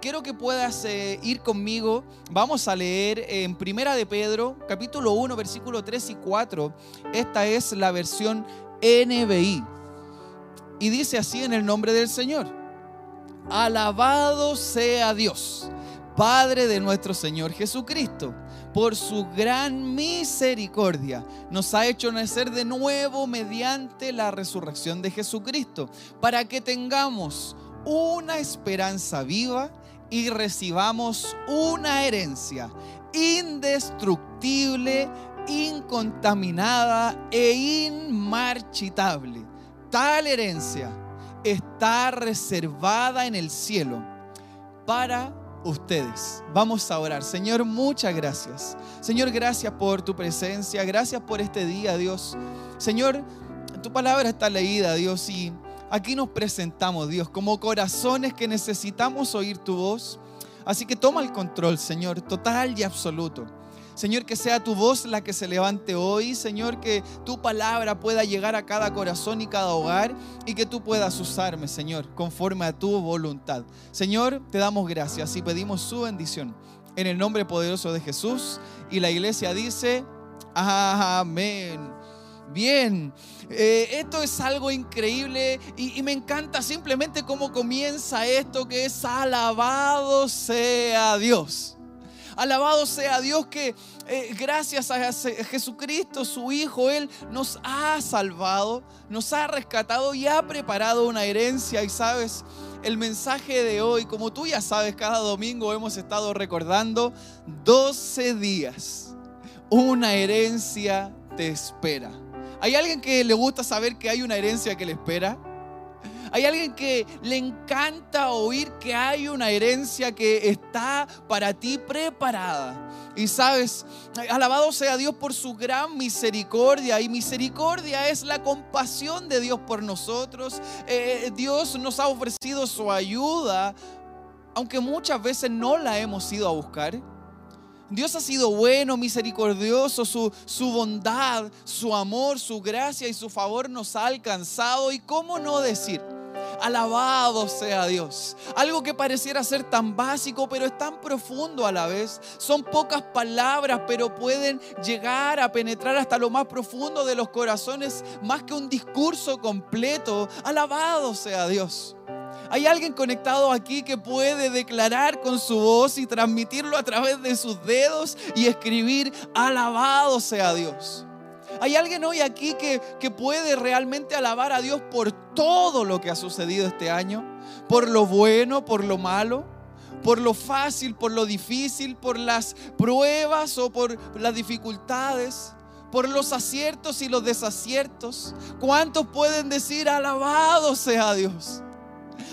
quiero que puedas eh, ir conmigo. Vamos a leer en Primera de Pedro, capítulo 1, versículo 3 y 4. Esta es la versión NBI. Y dice así en el nombre del Señor. Alabado sea Dios, Padre de nuestro Señor Jesucristo por su gran misericordia, nos ha hecho nacer de nuevo mediante la resurrección de Jesucristo, para que tengamos una esperanza viva y recibamos una herencia indestructible, incontaminada e inmarchitable. Tal herencia está reservada en el cielo para ustedes. Vamos a orar. Señor, muchas gracias. Señor, gracias por tu presencia. Gracias por este día, Dios. Señor, tu palabra está leída, Dios, y aquí nos presentamos, Dios, como corazones que necesitamos oír tu voz. Así que toma el control, Señor, total y absoluto. Señor, que sea tu voz la que se levante hoy. Señor, que tu palabra pueda llegar a cada corazón y cada hogar y que tú puedas usarme, Señor, conforme a tu voluntad. Señor, te damos gracias y pedimos su bendición en el nombre poderoso de Jesús. Y la iglesia dice, amén. Bien, eh, esto es algo increíble y, me encanta simplemente cómo comienza esto que es alabado sea Dios. Alabado sea Dios que eh, gracias a Jesucristo, su Hijo, Él nos ha salvado, nos ha rescatado y ha preparado una herencia. Y sabes, el mensaje de hoy, como tú ya sabes, cada domingo hemos estado recordando 12 días. Una herencia te espera. ¿Hay alguien que le gusta saber que hay una herencia que le espera? Hay alguien que le encanta oír que hay una herencia que está para ti preparada. Y sabes, alabado sea Dios por su gran misericordia. Y misericordia es la compasión de Dios por nosotros. Eh, Dios nos ha ofrecido su ayuda, aunque muchas veces no la hemos ido a buscar. Dios ha sido bueno, misericordioso, su, su, bondad, su amor, su gracia y su favor nos ha alcanzado. ¿Y cómo no decir? Alabado sea Dios. Algo que pareciera ser tan básico, pero es tan profundo a la vez. Son pocas palabras, pero pueden llegar a penetrar hasta lo más profundo de los corazones, más que un discurso completo. Alabado sea Dios. Hay alguien conectado aquí que puede declarar con su voz y transmitirlo a través de sus dedos y escribir, alabado sea Dios. Hay alguien hoy aquí que, que puede realmente alabar a Dios por todo lo que ha sucedido este año, por lo bueno, por lo malo, por lo fácil, por lo difícil, por las pruebas o por las dificultades por los aciertos y los desaciertos. ¿Cuántos pueden decir alabado sea Dios?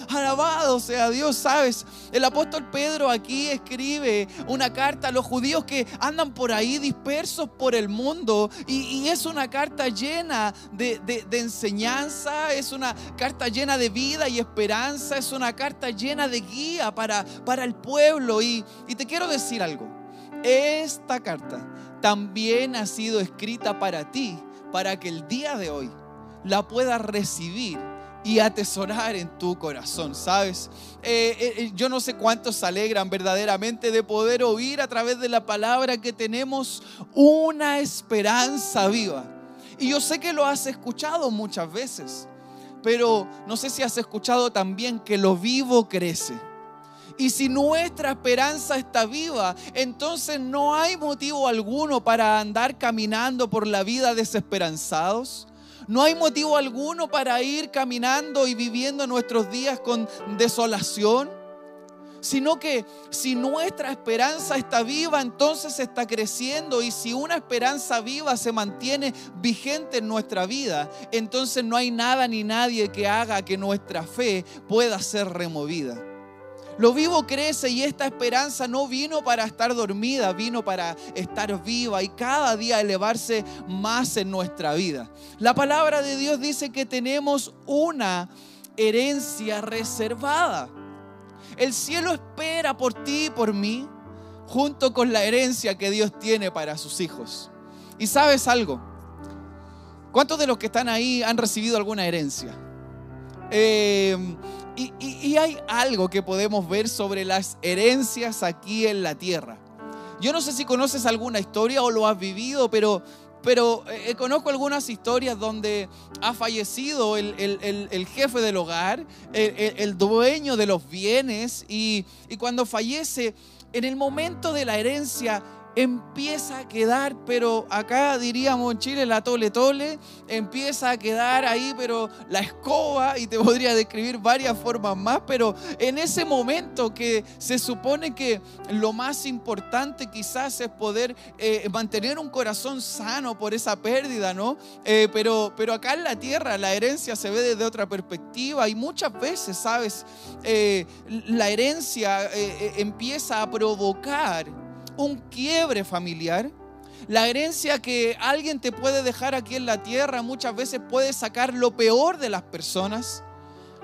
Alabado sea Dios, ¿sabes? El apóstol Pedro aquí escribe una carta a los judíos que andan por ahí dispersos por el mundo y, es una carta llena de, enseñanza, es una carta llena de vida y esperanza, es una carta llena de guía para, para el pueblo. Y, y te quiero decir algo, esta carta también ha sido escrita para ti, para que el día de hoy la puedas recibir y atesorar en tu corazón, ¿sabes? Eh, eh, eh, yo no sé cuántos se alegran verdaderamente de poder oír a través de la palabra que tenemos una esperanza viva. Y yo sé que lo has escuchado muchas veces, pero no sé si has escuchado también que lo vivo crece. Y si nuestra esperanza está viva, entonces no hay motivo alguno para andar caminando por la vida desesperanzados no hay motivo alguno para ir caminando y viviendo nuestros días con desolación, sino que si nuestra esperanza está viva, entonces está creciendo y si una esperanza viva se mantiene vigente en nuestra vida, entonces no hay nada ni nadie que haga que nuestra fe pueda ser removida. Lo vivo crece y esta esperanza no vino para estar dormida, vino para estar viva y cada día elevarse más en nuestra vida. La palabra de Dios dice que tenemos una herencia reservada. El cielo espera por ti y por mí, junto con la herencia que Dios tiene para sus hijos. ¿Y sabes algo? ¿Cuántos de los que están ahí han recibido alguna herencia? Eh, y, hay algo que podemos ver sobre las herencias aquí en la tierra. Yo no sé si conoces alguna historia o lo has vivido, pero pero eh, conozco algunas historias donde ha fallecido el, jefe del hogar, el, dueño de los bienes, y, y cuando fallece, en el momento de la herencia, empieza a quedar, pero acá diríamos en Chile la tole tole, empieza a quedar ahí, pero la escoba, y te podría describir varias formas más, pero en ese momento que se supone que lo más importante quizás es poder eh, mantener un corazón sano por esa pérdida, ¿no? Eh, pero, pero acá en la tierra la herencia se ve desde otra perspectiva y muchas veces, ¿sabes? Eh, la herencia empieza a provocar un quiebre familiar. La herencia que alguien te puede dejar aquí en la tierra muchas veces puede sacar lo peor de las personas.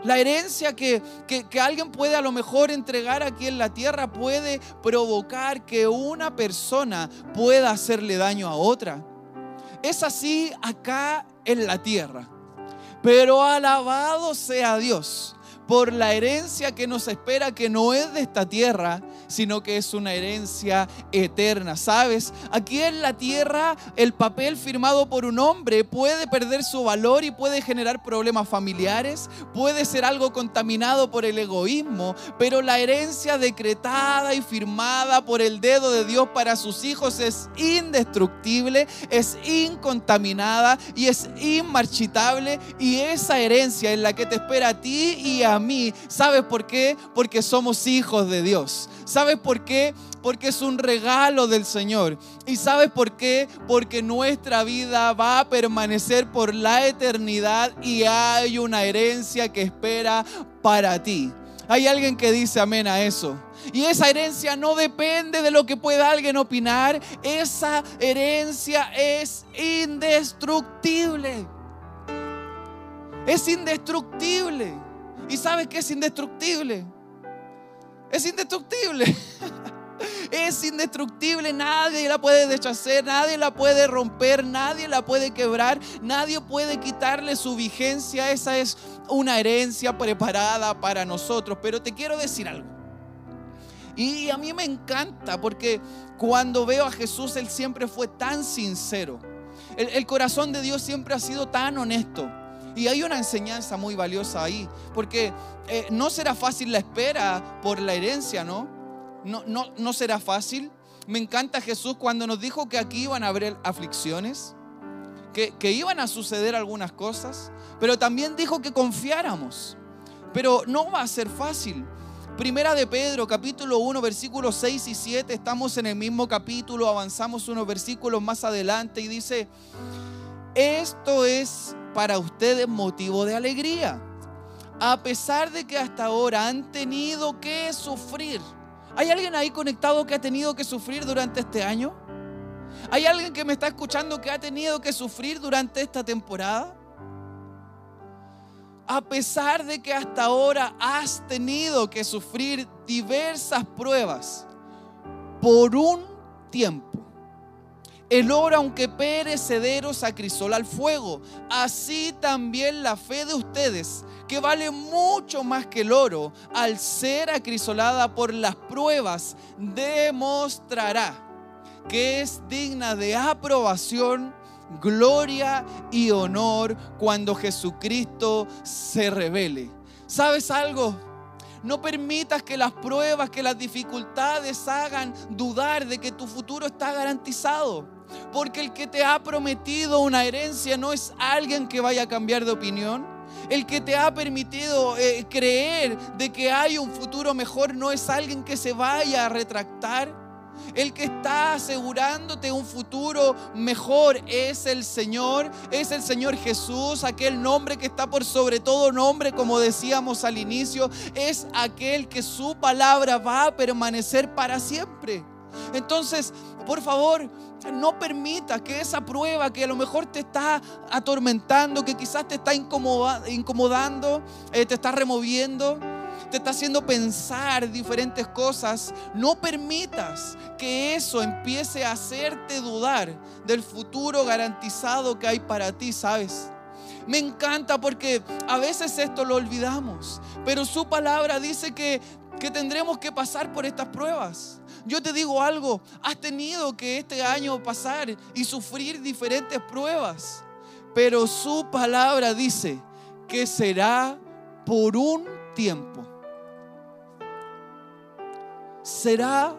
La herencia que, que, alguien puede a lo mejor entregar aquí en la tierra puede provocar que una persona pueda hacerle daño a otra. Es así acá en la tierra. Pero alabado sea Dios por la herencia que nos espera, que no es de esta tierra, sino que es una herencia eterna. ¿Sabes? Aquí en la tierra el papel firmado por un hombre puede perder su valor y puede generar problemas familiares, puede ser algo contaminado por el egoísmo, pero la herencia decretada y firmada por el dedo de Dios para sus hijos es indestructible, es incontaminada y es inmarchitable y esa herencia en la que te espera a ti y a mí, ¿sabes por qué? Porque somos hijos de Dios. ¿Sabes por qué? Porque es un regalo del Señor. ¿Y sabes por qué? Porque nuestra vida va a permanecer por la eternidad y hay una herencia que espera para ti. Hay alguien que dice amén a eso. Y esa herencia no depende de lo que pueda alguien opinar. Esa herencia es indestructible. Es indestructible. ¿Y sabes qué es indestructible? Es indestructible. Es indestructible, nadie la puede deshacer, nadie la puede romper, nadie la puede quebrar, nadie puede quitarle su vigencia. Esa es una herencia preparada para nosotros. Pero te quiero decir algo. Y a mí me encanta porque cuando veo a Jesús, Él siempre fue tan sincero. El, el corazón de Dios siempre ha sido tan honesto. Y hay una enseñanza muy valiosa ahí, porque eh, no será fácil la espera por la herencia, ¿no? No, no, no será fácil. Me encanta Jesús cuando nos dijo que aquí iban a haber aflicciones, que, que iban a suceder algunas cosas, pero también dijo que confiáramos. Pero no va a ser fácil. Primera de Pedro, capítulo 1, versículos 6 y 7, estamos en el mismo capítulo, avanzamos unos versículos más adelante y dice, esto es para ustedes motivo de alegría. A pesar de que hasta ahora han tenido que sufrir. ¿Hay alguien ahí conectado que ha tenido que sufrir durante este año? ¿Hay alguien que me está escuchando que ha tenido que sufrir durante esta temporada? A pesar de que hasta ahora has tenido que sufrir diversas pruebas por un tiempo el oro, aunque perecedero, se acrisola al fuego. Así también la fe de ustedes, que vale mucho más que el oro, al ser acrisolada por las pruebas, demostrará que es digna de aprobación, gloria y honor cuando Jesucristo se revele. ¿Sabes algo? No permitas que las pruebas, que las dificultades hagan dudar de que tu futuro está garantizado. Porque el que te ha prometido una herencia no es alguien que vaya a cambiar de opinión. El que te ha permitido eh, creer de que hay un futuro mejor no es alguien que se vaya a retractar. El que está asegurándote un futuro mejor es el Señor, es el Señor Jesús, aquel nombre que está por sobre todo nombre, como decíamos al inicio, es aquel que su palabra va a permanecer para siempre. Entonces, por favor, no permita que esa prueba que a lo mejor te está atormentando, que quizás te está incomodando, eh, te está removiendo, te está haciendo pensar diferentes cosas, no permitas que eso empiece a hacerte dudar del futuro garantizado que hay para ti, ¿sabes? me encanta porque a veces esto lo olvidamos, pero su palabra dice que, que tendremos que pasar por estas pruebas. Yo te digo algo, has tenido que este año pasar y sufrir diferentes pruebas, pero su palabra dice que será por un tiempo. Será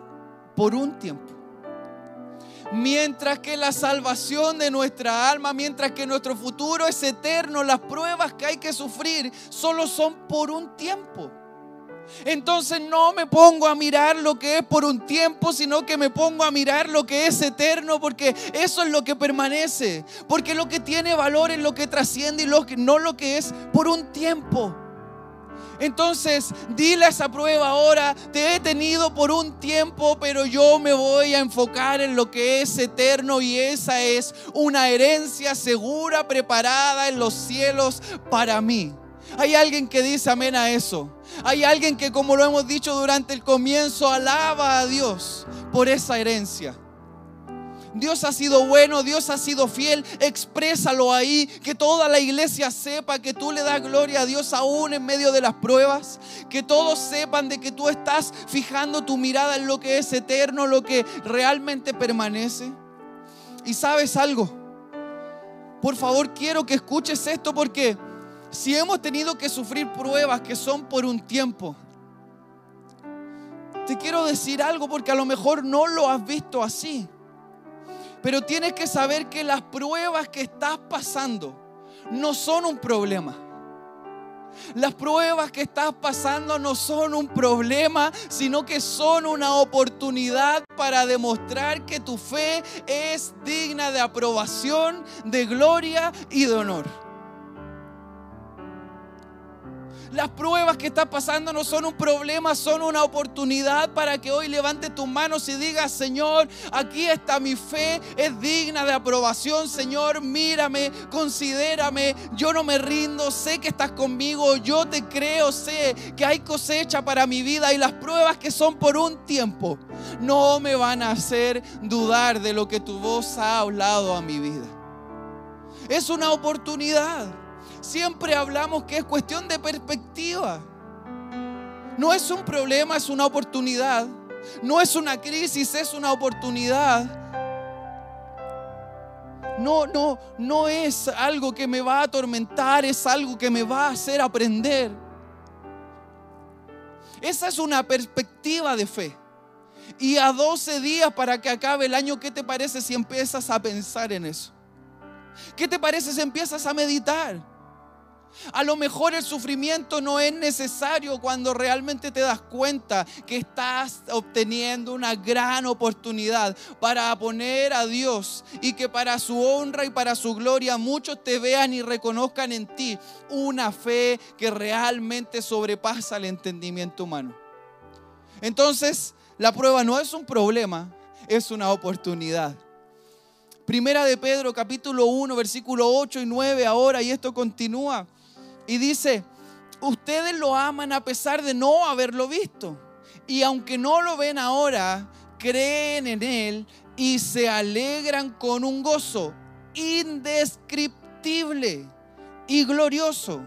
por un tiempo. Mientras que la salvación de nuestra alma, mientras que nuestro futuro es eterno, las pruebas que hay que sufrir solo son por un tiempo. Entonces no me pongo a mirar lo que es por un tiempo, sino que me pongo a mirar lo que es eterno, porque eso es lo que permanece. Porque lo que tiene valor es lo que trasciende y no lo que es por un tiempo. Entonces, dile a esa prueba ahora, te he tenido por un tiempo, pero yo me voy a enfocar en lo que es eterno y esa es una herencia segura, preparada en los cielos para mí. Hay alguien que dice amén a eso. Hay alguien que, como lo hemos dicho durante el comienzo, alaba a Dios por esa herencia. Dios ha sido bueno, Dios ha sido fiel. Exprésalo ahí, que toda la iglesia sepa que tú le das gloria a Dios aún en medio de las pruebas. Que todos sepan de que tú estás fijando tu mirada en lo que es eterno, lo que realmente permanece. Y sabes algo, por favor quiero que escuches esto porque si hemos tenido que sufrir pruebas que son por un tiempo, te quiero decir algo porque a lo mejor no lo has visto así. Pero tienes que saber que las pruebas que estás pasando no son un problema. Las pruebas que estás pasando no son un problema, sino que son una oportunidad para demostrar que tu fe es digna de aprobación, de gloria y de honor. Las pruebas que estás pasando no son un problema, son una oportunidad para que hoy levante tus manos y digas, Señor, aquí está mi fe, es digna de aprobación, Señor, mírame, considérame, yo no me rindo, sé que estás conmigo, yo te creo, sé que hay cosecha para mi vida y las pruebas que son por un tiempo no me van a hacer dudar de lo que tu voz ha hablado a mi vida. Es una oportunidad. Siempre hablamos que es cuestión de perspectiva. No es un problema, es una oportunidad. No es una crisis, es una oportunidad. No, no, no es algo que me va a atormentar, es algo que me va a hacer aprender. Esa es una perspectiva de fe. Y a 12 días para que acabe el año, ¿qué te parece si empiezas a pensar en eso? ¿Qué te parece si empiezas a meditar? A lo mejor el sufrimiento no es necesario cuando realmente te das cuenta que estás obteniendo una gran oportunidad para poner a Dios y que para su honra y para su gloria muchos te vean y reconozcan en ti una fe que realmente sobrepasa el entendimiento humano. Entonces, la prueba no es un problema, es una oportunidad. Primera de Pedro capítulo 1 versículo 8 y 9 ahora y esto continúa. Y dice, ustedes lo aman a pesar de no haberlo visto. Y aunque no lo ven ahora, creen en Él y se alegran con un gozo indescriptible y glorioso,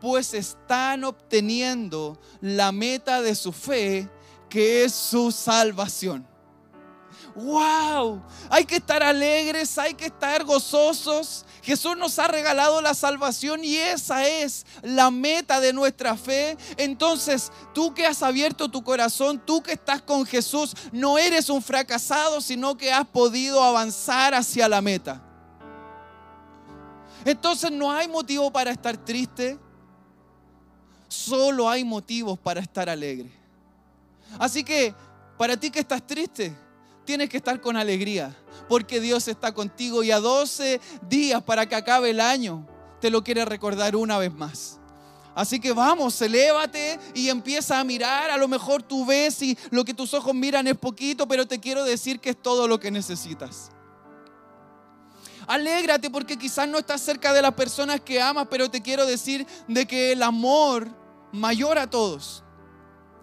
pues están obteniendo la meta de su fe, que es su salvación. ¡Wow! Hay que estar alegres, hay que estar gozosos. Jesús nos ha regalado la salvación y esa es la meta de nuestra fe. Entonces, tú que has abierto tu corazón, tú que estás con Jesús, no eres un fracasado, sino que has podido avanzar hacia la meta. Entonces no hay motivo para estar triste, solo hay motivos para estar alegre. Así que, para ti que estás triste, tienes que estar con alegría, porque Dios está contigo y a 12 días para que acabe el año, te lo quiere recordar una vez más. Así que vamos, elévate y empieza a mirar. A lo mejor tú ves y lo que tus ojos miran es poquito, pero te quiero decir que es todo lo que necesitas. Alégrate porque quizás no estás cerca de las personas que amas, pero te quiero decir de que el amor mayor a todos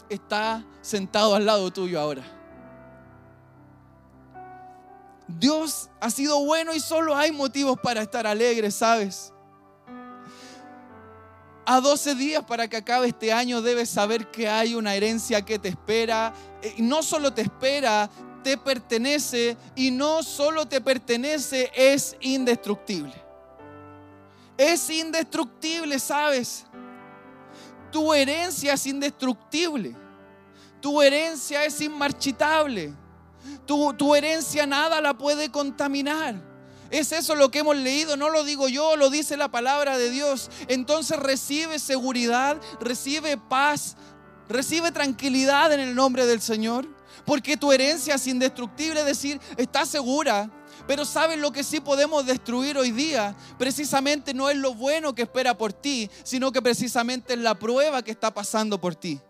está sentado al lado tuyo ahora. Dios ha sido bueno y solo hay motivos para estar alegres, ¿sabes? A 12 días para que acabe este año debes saber que hay una herencia que te espera. Eh, y no solo te espera, te pertenece. Y no solo te pertenece, es indestructible. Es indestructible, ¿sabes? Tu herencia es indestructible. Tu herencia es inmarchitable. Tu, herencia nada la puede contaminar. Es eso lo que hemos leído, no lo digo yo, lo dice la palabra de Dios. Entonces recibe seguridad, recibe paz, recibe tranquilidad en el nombre del Señor. Porque tu herencia es indestructible, es decir, está segura. Pero sabes lo que sí podemos destruir hoy día. Precisamente no es lo bueno que espera por ti, sino que precisamente es la prueba que está pasando por ti.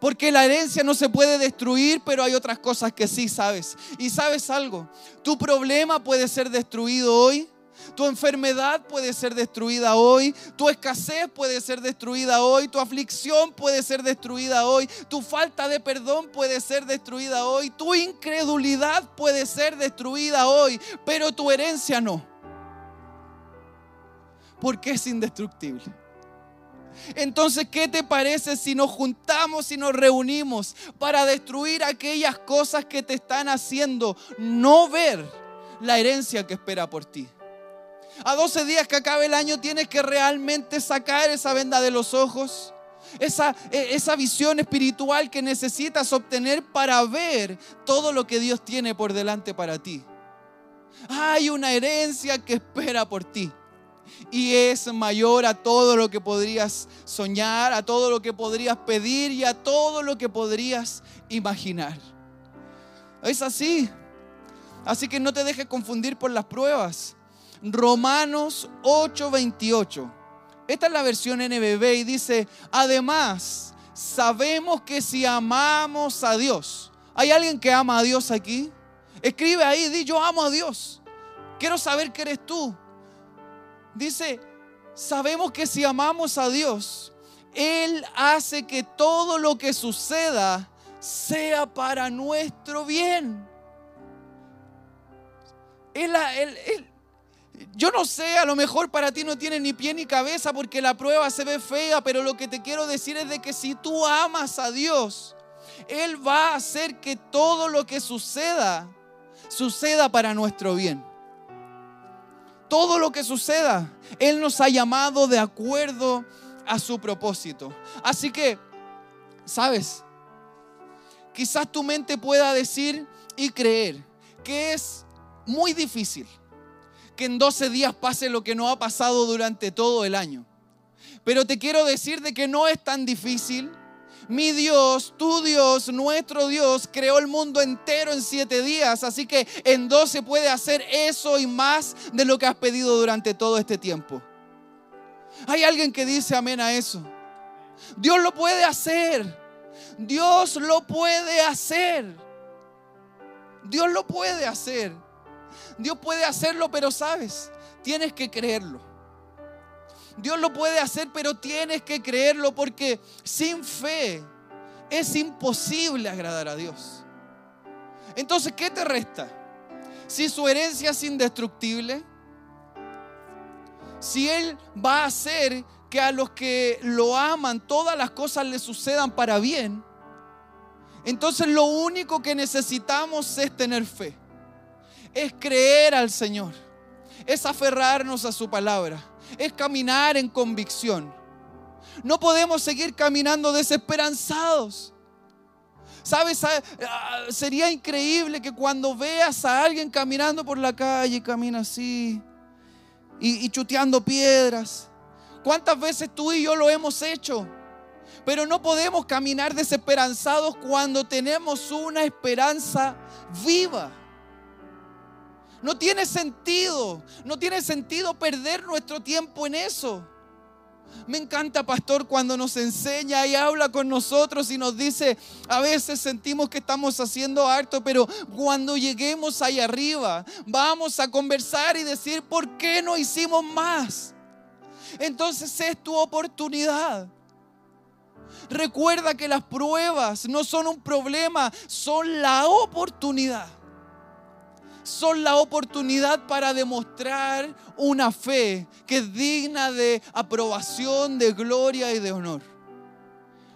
Porque la herencia no se puede destruir, pero hay otras cosas que sí sabes. Y sabes algo, tu problema puede ser destruido hoy, tu enfermedad puede ser destruida hoy, tu escasez puede ser destruida hoy, tu aflicción puede ser destruida hoy, tu falta de perdón puede ser destruida hoy, tu incredulidad puede ser destruida hoy, pero tu herencia no. Porque es indestructible. Entonces, ¿qué te parece si nos juntamos y nos reunimos para destruir aquellas cosas que te están haciendo no ver la herencia que espera por ti? A 12 días que acabe el año tienes que realmente sacar esa venda de los ojos. Esa, e, esa visión espiritual que necesitas obtener para ver todo lo que Dios tiene por delante para ti. Hay una herencia que espera por ti y es mayor a todo lo que podrías soñar, a todo lo que podrías pedir y a todo lo que podrías imaginar. Es así. Así que no te dejes confundir por las pruebas. Romanos 8:28. Esta es la versión NBB y dice, además, sabemos que si amamos a Dios, ¿hay alguien que ama a Dios aquí? Escribe ahí, di yo amo a Dios. Quiero saber que eres tú. Dice, sabemos que si amamos a Dios, Él hace que todo lo que suceda sea para nuestro bien. yo no sé, a lo mejor para ti no tiene ni pie ni cabeza porque la prueba se ve fea, pero lo que te quiero decir es de que si tú amas a Dios, Él va a hacer que todo lo que suceda, suceda para nuestro bien todo lo que suceda, Él nos ha llamado de acuerdo a su propósito. Así que, ¿sabes? Quizás tu mente pueda decir y creer que es muy difícil que en 12 días pase lo que no ha pasado durante todo el año. Pero te quiero decir de que no es tan difícil mi Dios, tu Dios, nuestro Dios creó el mundo entero en siete días, así que en dos se puede hacer eso y más de lo que has pedido durante todo este tiempo. Hay alguien que dice amén a eso. Dios lo puede hacer. Dios lo puede hacer. Dios lo puede hacer. Dios puede hacerlo, pero sabes, tienes que creerlo. Dios lo puede hacer, pero tienes que creerlo porque sin fe es imposible agradar a Dios. Entonces, ¿qué te resta? Si su herencia es indestructible, si Él va a hacer que a los que lo aman todas las cosas le sucedan para bien, entonces lo único que necesitamos es tener fe, es creer al Señor, es aferrarnos a su palabra es caminar en convicción. No podemos seguir caminando desesperanzados. ¿Sabes? Ah, sería increíble que cuando veas a alguien caminando por la calle, camina así y, y chuteando piedras. ¿Cuántas veces tú y yo lo hemos hecho? Pero no podemos caminar desesperanzados cuando tenemos una esperanza viva. No tiene sentido, no tiene sentido perder nuestro tiempo en eso. Me encanta, pastor, cuando nos enseña y habla con nosotros y nos dice, a veces sentimos que estamos haciendo harto, pero cuando lleguemos ahí arriba, vamos a conversar y decir, ¿por qué no hicimos más? Entonces es tu oportunidad. Recuerda que las pruebas no son un problema, son la oportunidad son la oportunidad para demostrar una fe que es digna de aprobación, de gloria y de honor.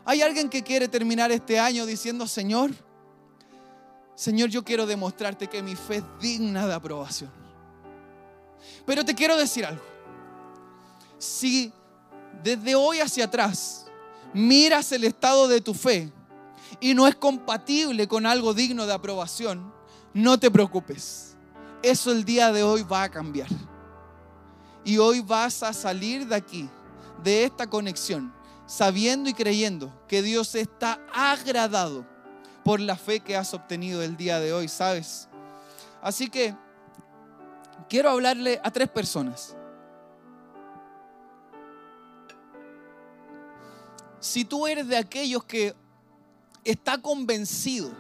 Hay alguien que quiere terminar este año diciendo, Señor, Señor, yo quiero demostrarte que mi fe es digna de aprobación. Pero te quiero decir algo. Si desde hoy hacia atrás miras el estado de tu fe y no es compatible con algo digno de aprobación, no te preocupes. Eso el día de hoy va a cambiar. Y hoy vas a salir de aquí, de esta conexión, sabiendo y creyendo que Dios está agradado por la fe que has obtenido el día de hoy, ¿sabes? Así que quiero hablarle a tres personas. Si tú eres de aquellos que está convencido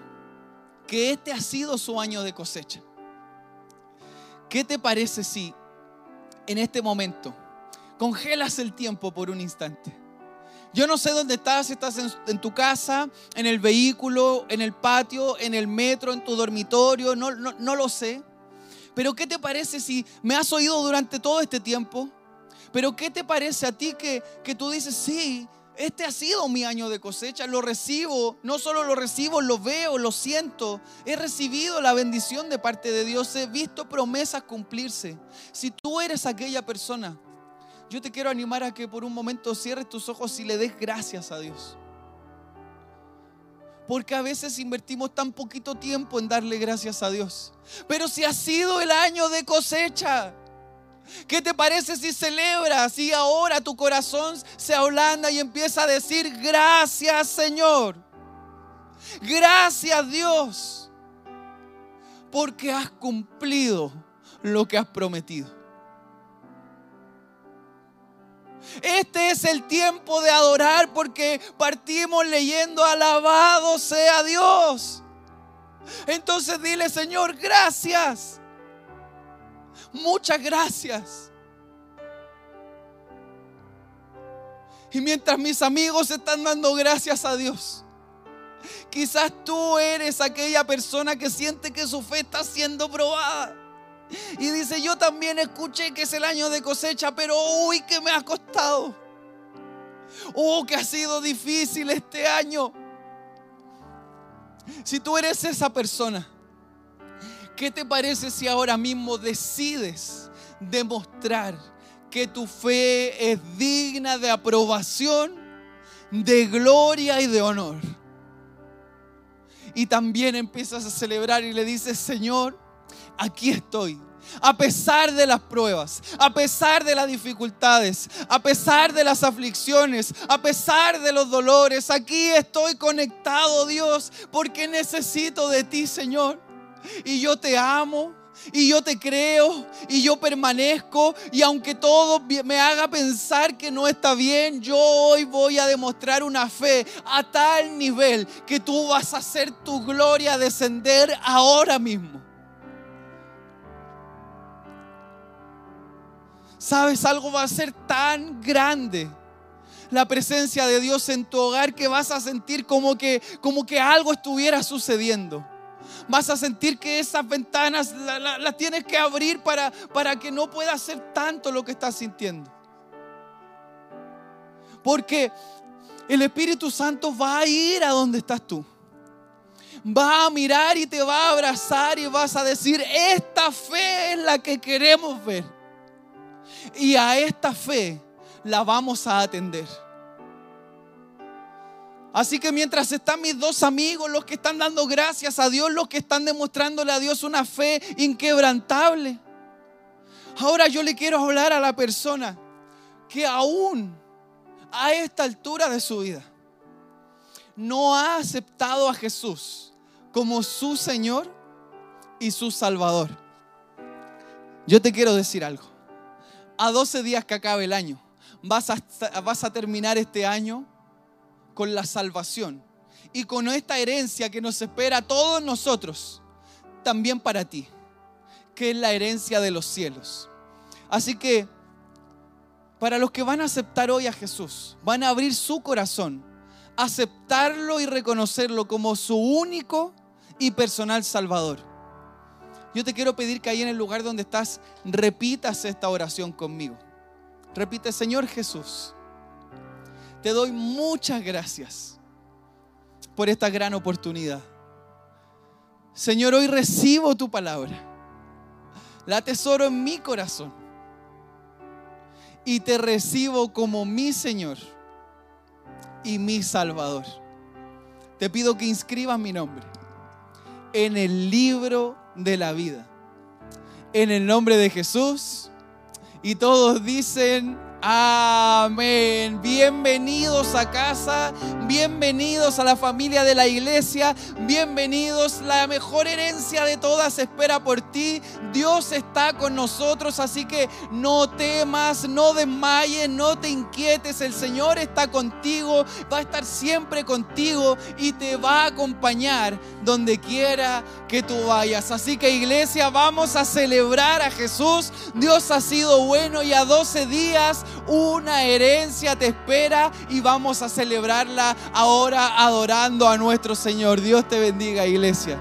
que este ha sido su año de cosecha, ¿qué te parece si en este momento congelas el tiempo por un instante? Yo no sé dónde estás, estás en, tu casa, en el vehículo, en el patio, en el metro, en tu dormitorio, no, no, lo sé. Pero ¿qué te parece si me has oído durante todo este tiempo? Pero ¿qué te parece a ti que, que tú dices, sí, este ha sido mi año de cosecha, lo recibo, no solo lo recibo, lo veo, lo siento. He recibido la bendición de parte de Dios, he visto promesas cumplirse. Si tú eres aquella persona yo te quiero animar a que por un momento cierres tus ojos y le des gracias a Dios. Porque a veces invertimos tan poquito tiempo en darle gracias a Dios. Pero si ha sido el año de cosecha, ¿qué te parece si celebras y ahora tu corazón se ablanda y empieza a decir gracias Señor? Gracias Dios. Porque has cumplido lo que has prometido. Este es el tiempo de adorar porque partimos leyendo, alabado sea Dios. Entonces dile, Señor, gracias. Muchas gracias. Y mientras mis amigos están dando gracias a Dios, quizás tú eres aquella persona que siente que su fe está siendo probada. Y dice, yo también escuché que es el año de cosecha, pero uy, que me ha costado. Oh, que ha sido difícil este año. Si tú eres esa persona, ¿qué te parece si ahora mismo decides demostrar que tu fe es digna de aprobación, de gloria y de honor? Y también empiezas a celebrar y le dices, Señor, aquí estoy. A pesar de las pruebas, a pesar de las dificultades, a pesar de las aflicciones, a pesar de los dolores, aquí estoy conectado, Dios, porque necesito de ti, Señor. Y yo te amo, y yo te creo y yo permanezco y aunque todo me haga pensar que no está bien, yo hoy voy a demostrar una fe a tal nivel que tú vas a hacer tu gloria descender ahora mismo. ¿Sabes? Algo va a ser tan grande la presencia de Dios en tu hogar que vas a sentir como que, como que algo estuviera sucediendo. Vas a sentir que esas ventanas las tienes que abrir para, para que no pueda ser tanto lo que estás sintiendo. Porque el Espíritu Santo va a ir a donde estás tú. Va a mirar y te va a abrazar y vas a decir, esta fe es la que queremos ver. Y a esta fe la vamos a atender. Así que mientras están mis dos amigos, los que están dando gracias a Dios, los que están demostrándole a Dios una fe inquebrantable. Ahora yo le quiero hablar a la persona que aún a esta altura de su vida no ha aceptado a Jesús como su Señor y su Salvador. Yo te quiero decir algo a 12 días que acabe el año. Vas a, vas a terminar este año con la salvación y con esta herencia que nos espera a todos nosotros, también para ti, que es la herencia de los cielos. Así que para los que van a aceptar hoy a Jesús, van a abrir su corazón, aceptarlo y reconocerlo como su único y personal Salvador. Yo te quiero pedir que ahí en el lugar donde estás repitas esta oración conmigo. Repite, Señor Jesús, te doy muchas gracias por esta gran oportunidad. Señor, hoy recibo tu palabra. La tesoro en mi corazón. Y te recibo como mi Señor y mi Salvador. Te pido que inscribas mi nombre en el libro de la vida. En el nombre de Jesús. Y todos dicen, Amén. Bienvenidos a casa, bienvenidos a la familia de la iglesia, bienvenidos. La mejor herencia de todas espera por ti. Dios está con nosotros, así que no temas, no desmayes, no te inquietes. El Señor está contigo, va a estar siempre contigo y te va a acompañar donde quiera que tú vayas. Así que iglesia, vamos a celebrar a Jesús. Dios ha sido bueno y a 12 días una herencia te espera y vamos a celebrarla ahora adorando a nuestro Señor. Dios te bendiga, iglesia.